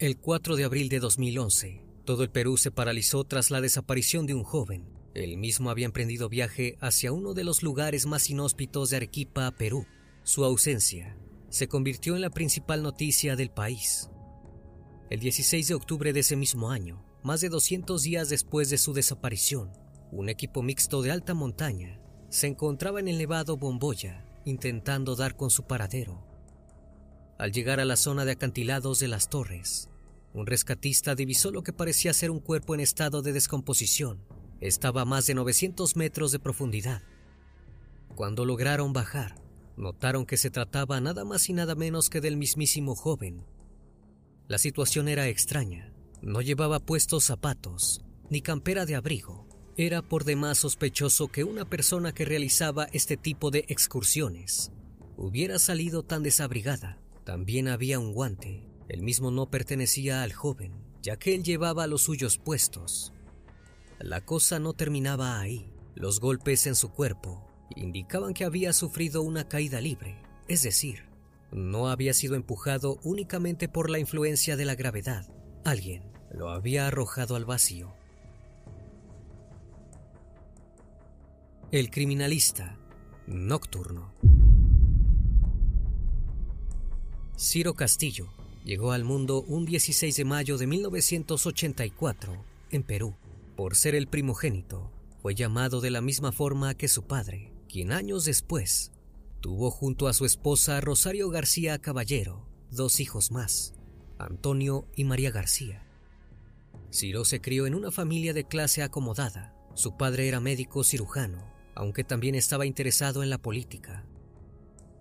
El 4 de abril de 2011, todo el Perú se paralizó tras la desaparición de un joven. Él mismo había emprendido viaje hacia uno de los lugares más inhóspitos de Arequipa, Perú. Su ausencia se convirtió en la principal noticia del país. El 16 de octubre de ese mismo año, más de 200 días después de su desaparición, un equipo mixto de alta montaña se encontraba en el Nevado Bomboya intentando dar con su paradero. Al llegar a la zona de acantilados de las torres, un rescatista divisó lo que parecía ser un cuerpo en estado de descomposición. Estaba a más de 900 metros de profundidad. Cuando lograron bajar, notaron que se trataba nada más y nada menos que del mismísimo joven. La situación era extraña. No llevaba puestos zapatos, ni campera de abrigo. Era por demás sospechoso que una persona que realizaba este tipo de excursiones hubiera salido tan desabrigada. También había un guante el mismo no pertenecía al joven, ya que él llevaba los suyos puestos. La cosa no terminaba ahí. Los golpes en su cuerpo indicaban que había sufrido una caída libre, es decir, no había sido empujado únicamente por la influencia de la gravedad. Alguien lo había arrojado al vacío. El criminalista nocturno. Ciro Castillo llegó al mundo un 16 de mayo de 1984 en Perú. Por ser el primogénito, fue llamado de la misma forma que su padre, quien años después tuvo junto a su esposa Rosario García Caballero dos hijos más, Antonio y María García. Ciro se crió en una familia de clase acomodada. Su padre era médico cirujano, aunque también estaba interesado en la política.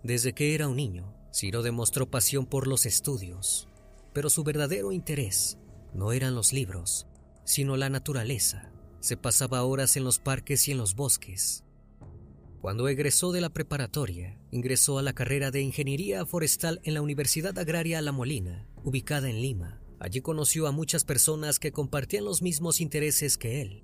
Desde que era un niño, Ciro demostró pasión por los estudios, pero su verdadero interés no eran los libros, sino la naturaleza. Se pasaba horas en los parques y en los bosques. Cuando egresó de la preparatoria, ingresó a la carrera de Ingeniería Forestal en la Universidad Agraria La Molina, ubicada en Lima. Allí conoció a muchas personas que compartían los mismos intereses que él,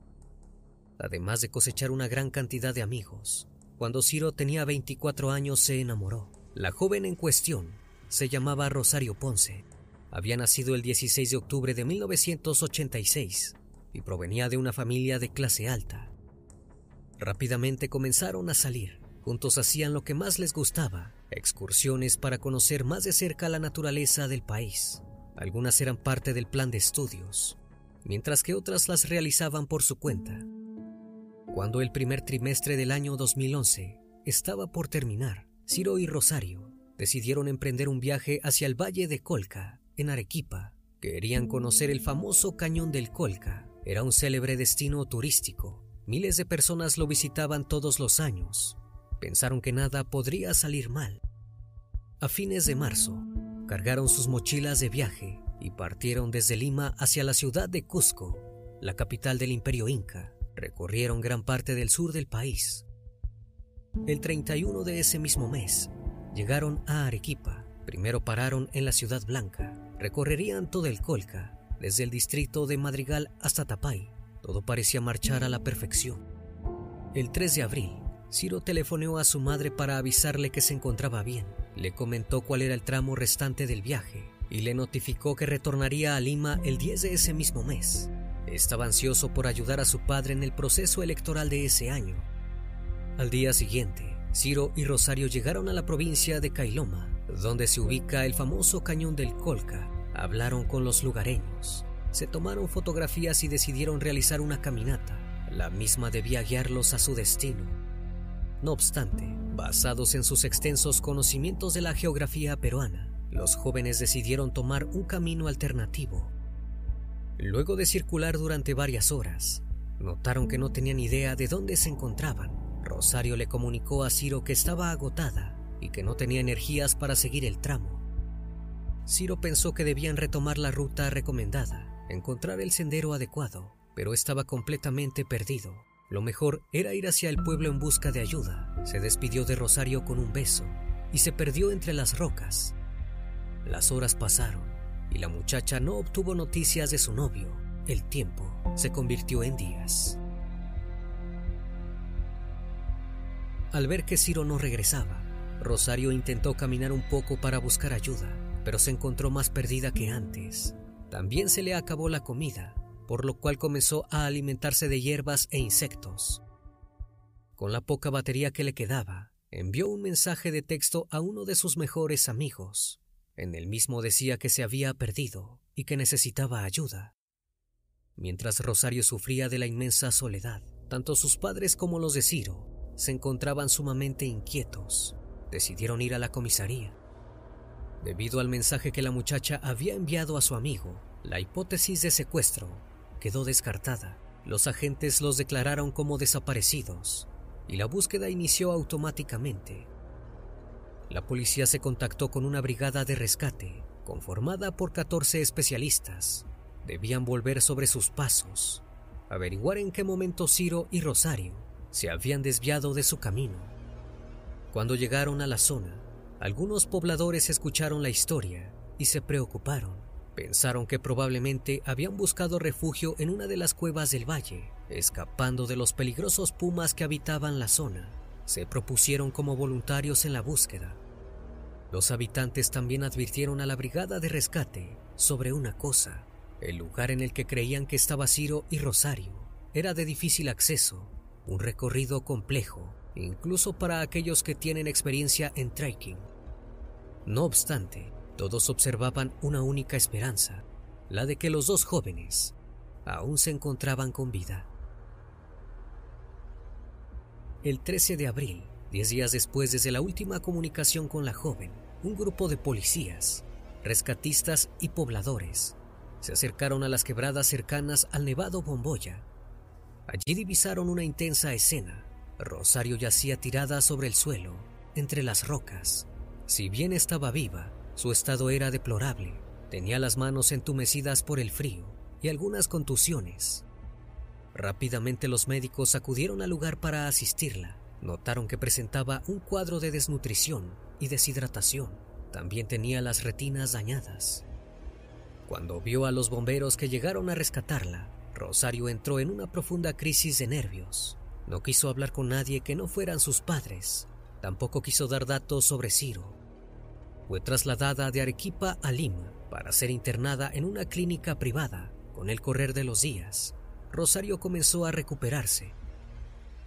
además de cosechar una gran cantidad de amigos. Cuando Ciro tenía 24 años se enamoró. La joven en cuestión se llamaba Rosario Ponce. Había nacido el 16 de octubre de 1986 y provenía de una familia de clase alta. Rápidamente comenzaron a salir. Juntos hacían lo que más les gustaba, excursiones para conocer más de cerca la naturaleza del país. Algunas eran parte del plan de estudios, mientras que otras las realizaban por su cuenta. Cuando el primer trimestre del año 2011 estaba por terminar, Ciro y Rosario decidieron emprender un viaje hacia el Valle de Colca, en Arequipa. Querían conocer el famoso Cañón del Colca. Era un célebre destino turístico. Miles de personas lo visitaban todos los años. Pensaron que nada podría salir mal. A fines de marzo, cargaron sus mochilas de viaje y partieron desde Lima hacia la ciudad de Cusco, la capital del imperio inca. Recorrieron gran parte del sur del país. El 31 de ese mismo mes, llegaron a Arequipa. Primero pararon en la Ciudad Blanca. Recorrerían todo el Colca, desde el distrito de Madrigal hasta Tapay. Todo parecía marchar a la perfección. El 3 de abril, Ciro telefoneó a su madre para avisarle que se encontraba bien. Le comentó cuál era el tramo restante del viaje y le notificó que retornaría a Lima el 10 de ese mismo mes. Estaba ansioso por ayudar a su padre en el proceso electoral de ese año. Al día siguiente, Ciro y Rosario llegaron a la provincia de Cailoma, donde se ubica el famoso cañón del Colca. Hablaron con los lugareños, se tomaron fotografías y decidieron realizar una caminata. La misma debía guiarlos a su destino. No obstante, basados en sus extensos conocimientos de la geografía peruana, los jóvenes decidieron tomar un camino alternativo. Luego de circular durante varias horas, notaron que no tenían idea de dónde se encontraban. Rosario le comunicó a Ciro que estaba agotada y que no tenía energías para seguir el tramo. Ciro pensó que debían retomar la ruta recomendada, encontrar el sendero adecuado, pero estaba completamente perdido. Lo mejor era ir hacia el pueblo en busca de ayuda. Se despidió de Rosario con un beso y se perdió entre las rocas. Las horas pasaron y la muchacha no obtuvo noticias de su novio. El tiempo se convirtió en días. Al ver que Ciro no regresaba, Rosario intentó caminar un poco para buscar ayuda, pero se encontró más perdida que antes. También se le acabó la comida por lo cual comenzó a alimentarse de hierbas e insectos. Con la poca batería que le quedaba, envió un mensaje de texto a uno de sus mejores amigos. En el mismo decía que se había perdido y que necesitaba ayuda. Mientras Rosario sufría de la inmensa soledad, tanto sus padres como los de Ciro se encontraban sumamente inquietos. Decidieron ir a la comisaría. Debido al mensaje que la muchacha había enviado a su amigo, la hipótesis de secuestro quedó descartada. Los agentes los declararon como desaparecidos y la búsqueda inició automáticamente. La policía se contactó con una brigada de rescate conformada por 14 especialistas. Debían volver sobre sus pasos, averiguar en qué momento Ciro y Rosario se habían desviado de su camino. Cuando llegaron a la zona, algunos pobladores escucharon la historia y se preocuparon. Pensaron que probablemente habían buscado refugio en una de las cuevas del valle, escapando de los peligrosos pumas que habitaban la zona. Se propusieron como voluntarios en la búsqueda. Los habitantes también advirtieron a la brigada de rescate sobre una cosa. El lugar en el que creían que estaba Ciro y Rosario era de difícil acceso, un recorrido complejo, incluso para aquellos que tienen experiencia en trekking. No obstante, todos observaban una única esperanza, la de que los dos jóvenes aún se encontraban con vida. El 13 de abril, diez días después desde la última comunicación con la joven, un grupo de policías, rescatistas y pobladores se acercaron a las quebradas cercanas al Nevado Bomboya. Allí divisaron una intensa escena. Rosario yacía tirada sobre el suelo, entre las rocas. Si bien estaba viva, su estado era deplorable. Tenía las manos entumecidas por el frío y algunas contusiones. Rápidamente los médicos acudieron al lugar para asistirla. Notaron que presentaba un cuadro de desnutrición y deshidratación. También tenía las retinas dañadas. Cuando vio a los bomberos que llegaron a rescatarla, Rosario entró en una profunda crisis de nervios. No quiso hablar con nadie que no fueran sus padres. Tampoco quiso dar datos sobre Ciro fue trasladada de Arequipa a Lima para ser internada en una clínica privada. Con el correr de los días, Rosario comenzó a recuperarse.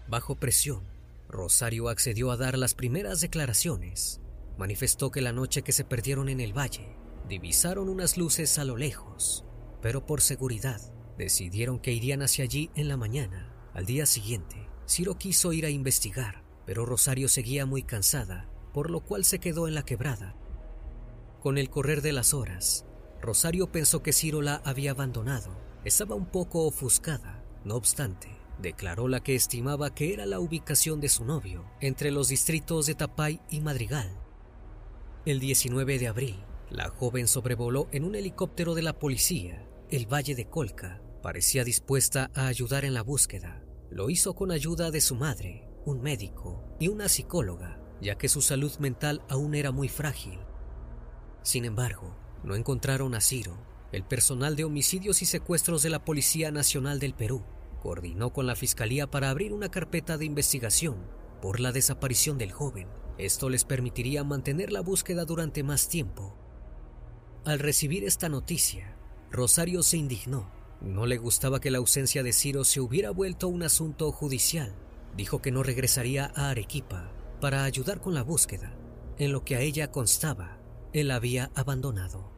Bajo presión, Rosario accedió a dar las primeras declaraciones. manifestó que la noche que se perdieron en el valle, divisaron unas luces a lo lejos, pero por seguridad decidieron que irían hacia allí en la mañana. Al día siguiente, Ciro quiso ir a investigar, pero Rosario seguía muy cansada, por lo cual se quedó en la quebrada. Con el correr de las horas, Rosario pensó que Ciro la había abandonado. Estaba un poco ofuscada, no obstante, declaró la que estimaba que era la ubicación de su novio, entre los distritos de Tapay y Madrigal. El 19 de abril, la joven sobrevoló en un helicóptero de la policía el valle de Colca. Parecía dispuesta a ayudar en la búsqueda. Lo hizo con ayuda de su madre, un médico y una psicóloga, ya que su salud mental aún era muy frágil. Sin embargo, no encontraron a Ciro. El personal de homicidios y secuestros de la Policía Nacional del Perú coordinó con la Fiscalía para abrir una carpeta de investigación por la desaparición del joven. Esto les permitiría mantener la búsqueda durante más tiempo. Al recibir esta noticia, Rosario se indignó. No le gustaba que la ausencia de Ciro se hubiera vuelto un asunto judicial. Dijo que no regresaría a Arequipa para ayudar con la búsqueda. En lo que a ella constaba, él había abandonado.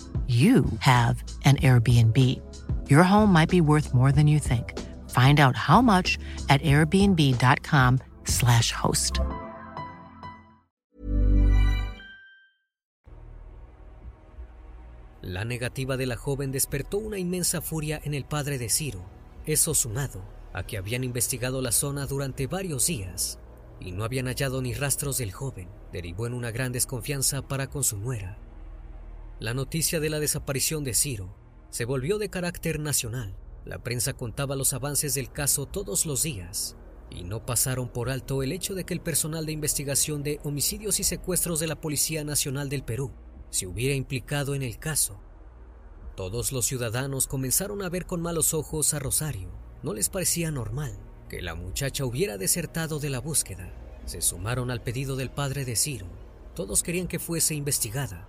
you have an Airbnb. Your home might be worth more than you think. Find out how much at airbnb.com/slash host. La negativa de la joven despertó una inmensa furia en el padre de Ciro, eso sumado a que habían investigado la zona durante varios días y no habían hallado ni rastros del joven, derivó en una gran desconfianza para con su nuera. La noticia de la desaparición de Ciro se volvió de carácter nacional. La prensa contaba los avances del caso todos los días y no pasaron por alto el hecho de que el personal de investigación de homicidios y secuestros de la Policía Nacional del Perú se hubiera implicado en el caso. Todos los ciudadanos comenzaron a ver con malos ojos a Rosario. No les parecía normal que la muchacha hubiera desertado de la búsqueda. Se sumaron al pedido del padre de Ciro. Todos querían que fuese investigada.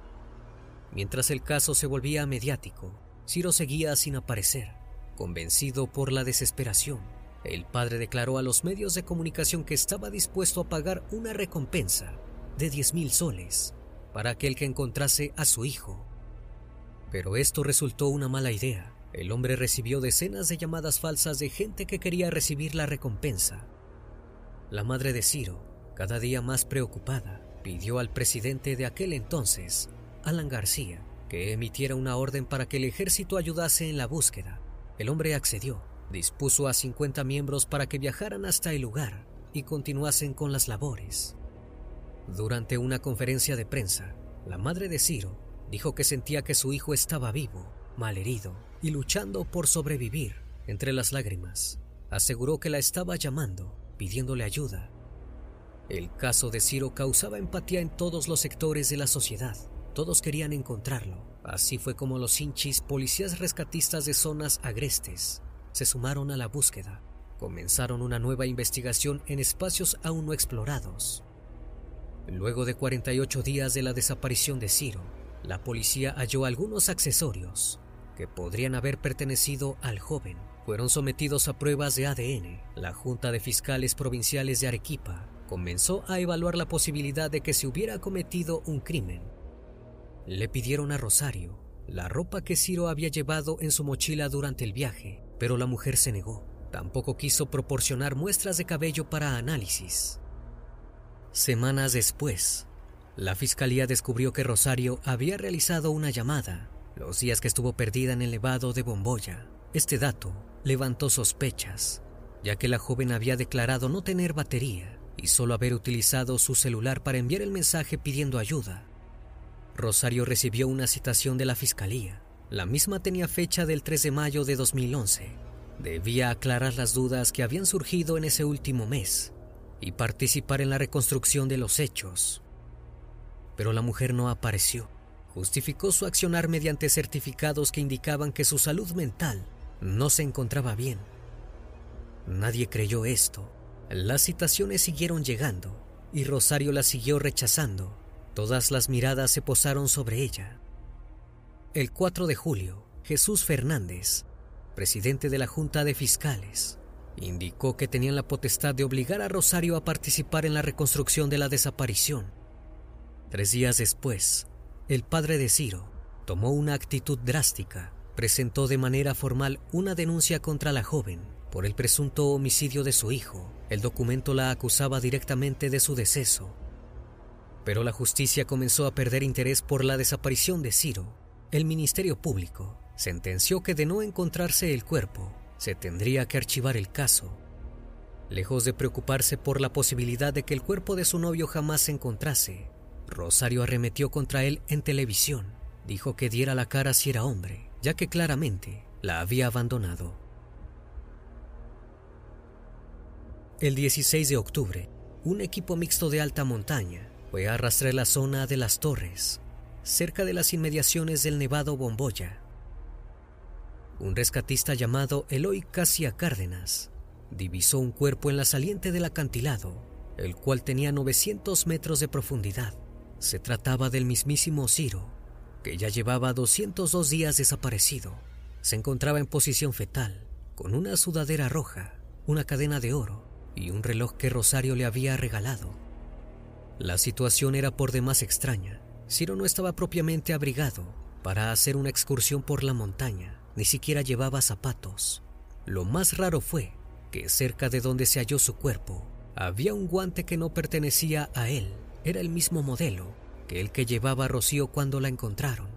Mientras el caso se volvía mediático, Ciro seguía sin aparecer. Convencido por la desesperación, el padre declaró a los medios de comunicación que estaba dispuesto a pagar una recompensa de 10 mil soles para aquel que encontrase a su hijo. Pero esto resultó una mala idea. El hombre recibió decenas de llamadas falsas de gente que quería recibir la recompensa. La madre de Ciro, cada día más preocupada, pidió al presidente de aquel entonces, Alan García, que emitiera una orden para que el ejército ayudase en la búsqueda. El hombre accedió, dispuso a 50 miembros para que viajaran hasta el lugar y continuasen con las labores. Durante una conferencia de prensa, la madre de Ciro dijo que sentía que su hijo estaba vivo, malherido y luchando por sobrevivir. Entre las lágrimas, aseguró que la estaba llamando, pidiéndole ayuda. El caso de Ciro causaba empatía en todos los sectores de la sociedad. Todos querían encontrarlo. Así fue como los hinchis, policías rescatistas de zonas agrestes, se sumaron a la búsqueda. Comenzaron una nueva investigación en espacios aún no explorados. Luego de 48 días de la desaparición de Ciro, la policía halló algunos accesorios que podrían haber pertenecido al joven. Fueron sometidos a pruebas de ADN. La Junta de Fiscales Provinciales de Arequipa comenzó a evaluar la posibilidad de que se hubiera cometido un crimen. Le pidieron a Rosario la ropa que Ciro había llevado en su mochila durante el viaje, pero la mujer se negó. Tampoco quiso proporcionar muestras de cabello para análisis. Semanas después, la fiscalía descubrió que Rosario había realizado una llamada los días que estuvo perdida en el Nevado de Bomboya. Este dato levantó sospechas, ya que la joven había declarado no tener batería y solo haber utilizado su celular para enviar el mensaje pidiendo ayuda. Rosario recibió una citación de la fiscalía. La misma tenía fecha del 3 de mayo de 2011. Debía aclarar las dudas que habían surgido en ese último mes y participar en la reconstrucción de los hechos pero la mujer no apareció. Justificó su accionar mediante certificados que indicaban que su salud mental no se encontraba bien. Nadie creyó esto. Las citaciones siguieron llegando y Rosario las siguió rechazando. Todas las miradas se posaron sobre ella. El 4 de julio, Jesús Fernández, presidente de la Junta de Fiscales, indicó que tenían la potestad de obligar a Rosario a participar en la reconstrucción de la desaparición Tres días después, el padre de Ciro tomó una actitud drástica. Presentó de manera formal una denuncia contra la joven por el presunto homicidio de su hijo. El documento la acusaba directamente de su deceso. Pero la justicia comenzó a perder interés por la desaparición de Ciro. El Ministerio Público sentenció que de no encontrarse el cuerpo, se tendría que archivar el caso. Lejos de preocuparse por la posibilidad de que el cuerpo de su novio jamás se encontrase, Rosario arremetió contra él en televisión. Dijo que diera la cara si era hombre, ya que claramente la había abandonado. El 16 de octubre, un equipo mixto de alta montaña fue a la zona de las torres, cerca de las inmediaciones del Nevado Bomboya. Un rescatista llamado Eloy Casia Cárdenas divisó un cuerpo en la saliente del acantilado, el cual tenía 900 metros de profundidad. Se trataba del mismísimo Ciro, que ya llevaba 202 días desaparecido. Se encontraba en posición fetal, con una sudadera roja, una cadena de oro y un reloj que Rosario le había regalado. La situación era por demás extraña. Ciro no estaba propiamente abrigado para hacer una excursión por la montaña, ni siquiera llevaba zapatos. Lo más raro fue que cerca de donde se halló su cuerpo había un guante que no pertenecía a él era el mismo modelo que el que llevaba Rocío cuando la encontraron.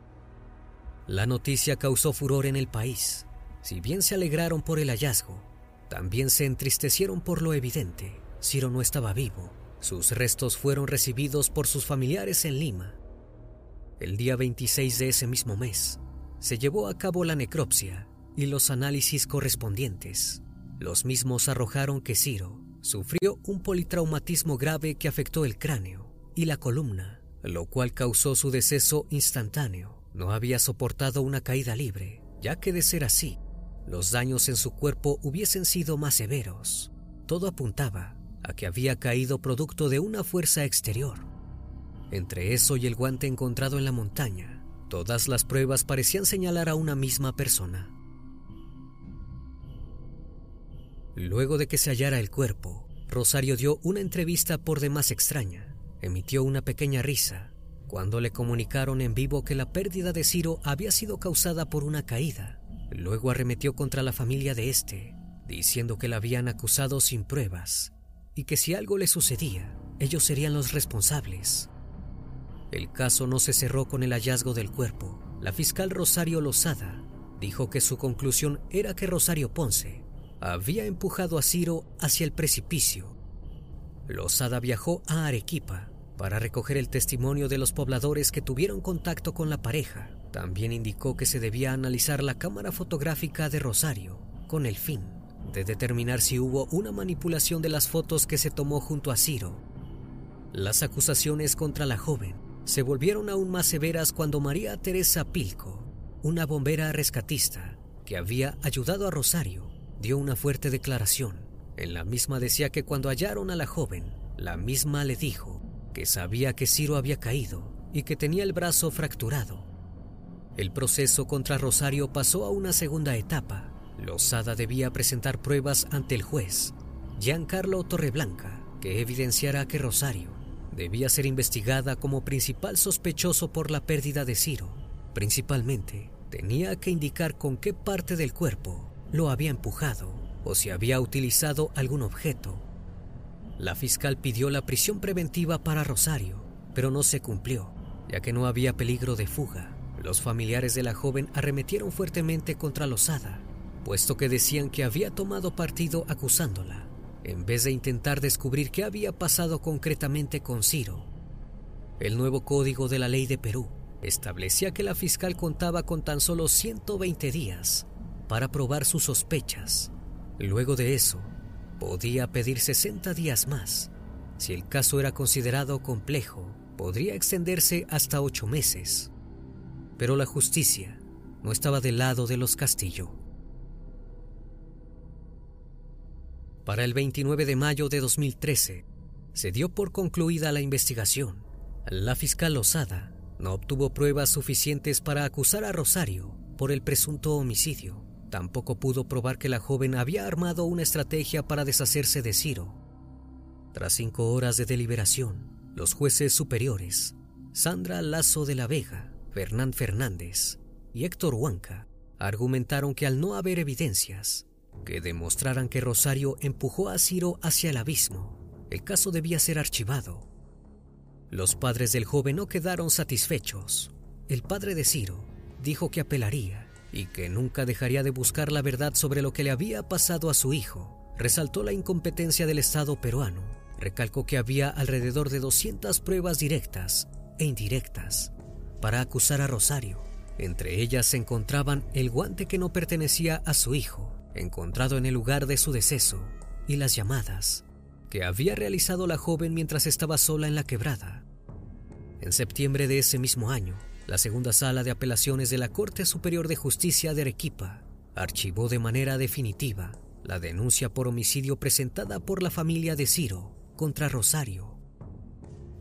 La noticia causó furor en el país. Si bien se alegraron por el hallazgo, también se entristecieron por lo evidente. Ciro no estaba vivo. Sus restos fueron recibidos por sus familiares en Lima. El día 26 de ese mismo mes, se llevó a cabo la necropsia y los análisis correspondientes. Los mismos arrojaron que Ciro sufrió un politraumatismo grave que afectó el cráneo y la columna, lo cual causó su deceso instantáneo. No había soportado una caída libre, ya que de ser así, los daños en su cuerpo hubiesen sido más severos. Todo apuntaba a que había caído producto de una fuerza exterior. Entre eso y el guante encontrado en la montaña, todas las pruebas parecían señalar a una misma persona. Luego de que se hallara el cuerpo, Rosario dio una entrevista por demás extraña emitió una pequeña risa cuando le comunicaron en vivo que la pérdida de Ciro había sido causada por una caída. Luego arremetió contra la familia de este, diciendo que la habían acusado sin pruebas y que si algo le sucedía, ellos serían los responsables. El caso no se cerró con el hallazgo del cuerpo. La fiscal Rosario Lozada dijo que su conclusión era que Rosario Ponce había empujado a Ciro hacia el precipicio. Lozada viajó a Arequipa para recoger el testimonio de los pobladores que tuvieron contacto con la pareja. También indicó que se debía analizar la cámara fotográfica de Rosario con el fin de determinar si hubo una manipulación de las fotos que se tomó junto a Ciro. Las acusaciones contra la joven se volvieron aún más severas cuando María Teresa Pilco, una bombera rescatista que había ayudado a Rosario, dio una fuerte declaración. En la misma decía que cuando hallaron a la joven, la misma le dijo que sabía que Ciro había caído y que tenía el brazo fracturado. El proceso contra Rosario pasó a una segunda etapa. Lozada debía presentar pruebas ante el juez, Giancarlo Torreblanca, que evidenciara que Rosario debía ser investigada como principal sospechoso por la pérdida de Ciro. Principalmente, tenía que indicar con qué parte del cuerpo lo había empujado o si había utilizado algún objeto. La fiscal pidió la prisión preventiva para Rosario, pero no se cumplió, ya que no había peligro de fuga. Los familiares de la joven arremetieron fuertemente contra Lozada, puesto que decían que había tomado partido acusándola en vez de intentar descubrir qué había pasado concretamente con Ciro. El nuevo código de la ley de Perú establecía que la fiscal contaba con tan solo 120 días para probar sus sospechas. Luego de eso, podía pedir 60 días más. Si el caso era considerado complejo, podría extenderse hasta ocho meses. Pero la justicia no estaba del lado de los Castillo. Para el 29 de mayo de 2013, se dio por concluida la investigación. La fiscal Lozada no obtuvo pruebas suficientes para acusar a Rosario por el presunto homicidio. Tampoco pudo probar que la joven había armado una estrategia para deshacerse de Ciro. Tras cinco horas de deliberación, los jueces superiores, Sandra Lazo de la Vega, Fernán Fernández y Héctor Huanca, argumentaron que al no haber evidencias, que demostraran que Rosario empujó a Ciro hacia el abismo. El caso debía ser archivado. Los padres del joven no quedaron satisfechos. El padre de Ciro dijo que apelaría y que nunca dejaría de buscar la verdad sobre lo que le había pasado a su hijo. Resaltó la incompetencia del Estado peruano. Recalcó que había alrededor de 200 pruebas directas e indirectas para acusar a Rosario. Entre ellas se encontraban el guante que no pertenecía a su hijo, encontrado en el lugar de su deceso, y las llamadas que había realizado la joven mientras estaba sola en la quebrada. En septiembre de ese mismo año, la segunda sala de apelaciones de la Corte Superior de Justicia de Arequipa archivó de manera definitiva la denuncia por homicidio presentada por la familia de Ciro contra Rosario.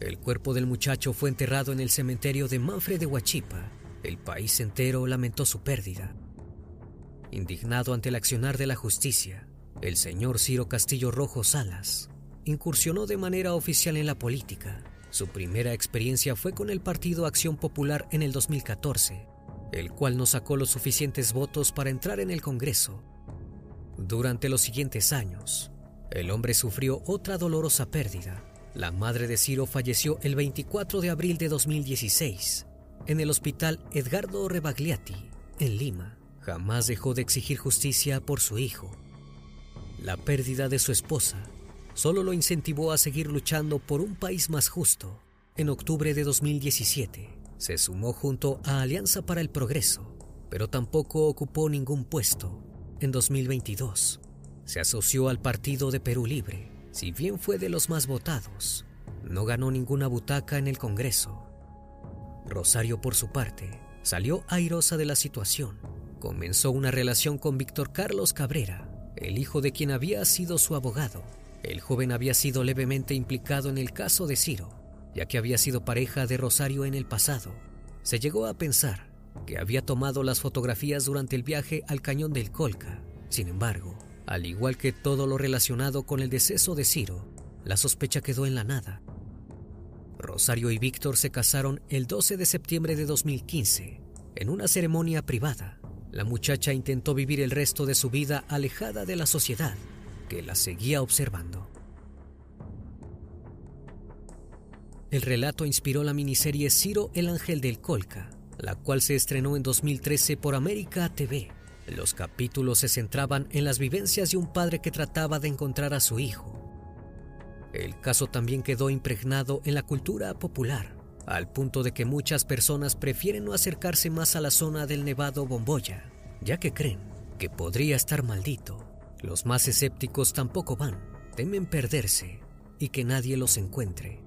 El cuerpo del muchacho fue enterrado en el cementerio de Manfred de Huachipa. El país entero lamentó su pérdida Indignado ante el accionar de la justicia, el señor Ciro Castillo Rojo Salas incursionó de manera oficial en la política. Su primera experiencia fue con el Partido Acción Popular en el 2014, el cual no sacó los suficientes votos para entrar en el Congreso. Durante los siguientes años, el hombre sufrió otra dolorosa pérdida. La madre de Ciro falleció el 24 de abril de 2016 en el Hospital Edgardo Rebagliati, en Lima. Jamás dejó de exigir justicia por su hijo. La pérdida de su esposa solo lo incentivó a seguir luchando por un país más justo. En octubre de 2017 se sumó junto a Alianza para el Progreso, pero tampoco ocupó ningún puesto. En 2022 se asoció al Partido de Perú Libre, si bien fue de los más votados, no ganó ninguna butaca en el Congreso. Rosario, por su parte, salió airosa de la situación comenzó una relación con Víctor Carlos Cabrera, el hijo de quien había sido su abogado. El joven había sido levemente implicado en el caso de Ciro, ya que había sido pareja de Rosario en el pasado. Se llegó a pensar que había tomado las fotografías durante el viaje al cañón del Colca. Sin embargo, al igual que todo lo relacionado con el deceso de Ciro, la sospecha quedó en la nada. Rosario y Víctor se casaron el 12 de septiembre de 2015 en una ceremonia privada la muchacha intentó vivir el resto de su vida alejada de la sociedad que la seguía observando. El relato inspiró la miniserie Ciro el Ángel del Colca, la cual se estrenó en 2013 por América TV. Los capítulos se centraban en las vivencias de un padre que trataba de encontrar a su hijo. El caso también quedó impregnado en la cultura popular, al punto de que muchas personas prefieren no acercarse más a la zona del Nevado Bomboya, ya que creen que podría estar maldito. Los más escépticos tampoco van, temen perderse y que nadie los encuentre.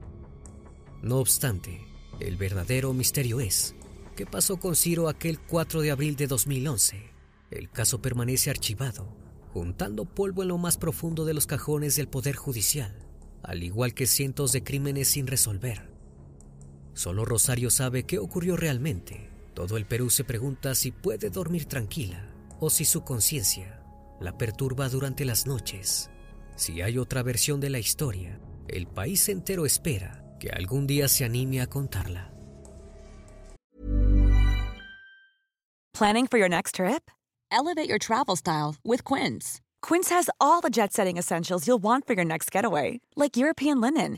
No obstante, El verdadero misterio es, ¿qué pasó con Ciro aquel 4 de abril de 2011? El caso permanece archivado, juntando polvo en lo más profundo de los cajones del Poder Judicial, al igual que cientos de crímenes sin resolver. Solo Rosario sabe qué ocurrió realmente. Todo el Perú se pregunta si puede dormir tranquila o si su conciencia la perturba durante las noches. Si hay otra versión de la historia, el país entero espera que algún día se anime a contarla. Planning for your next trip? Elevate your travel style with Quince. Quince has all the jet setting essentials you'll want for your next getaway, like European linen,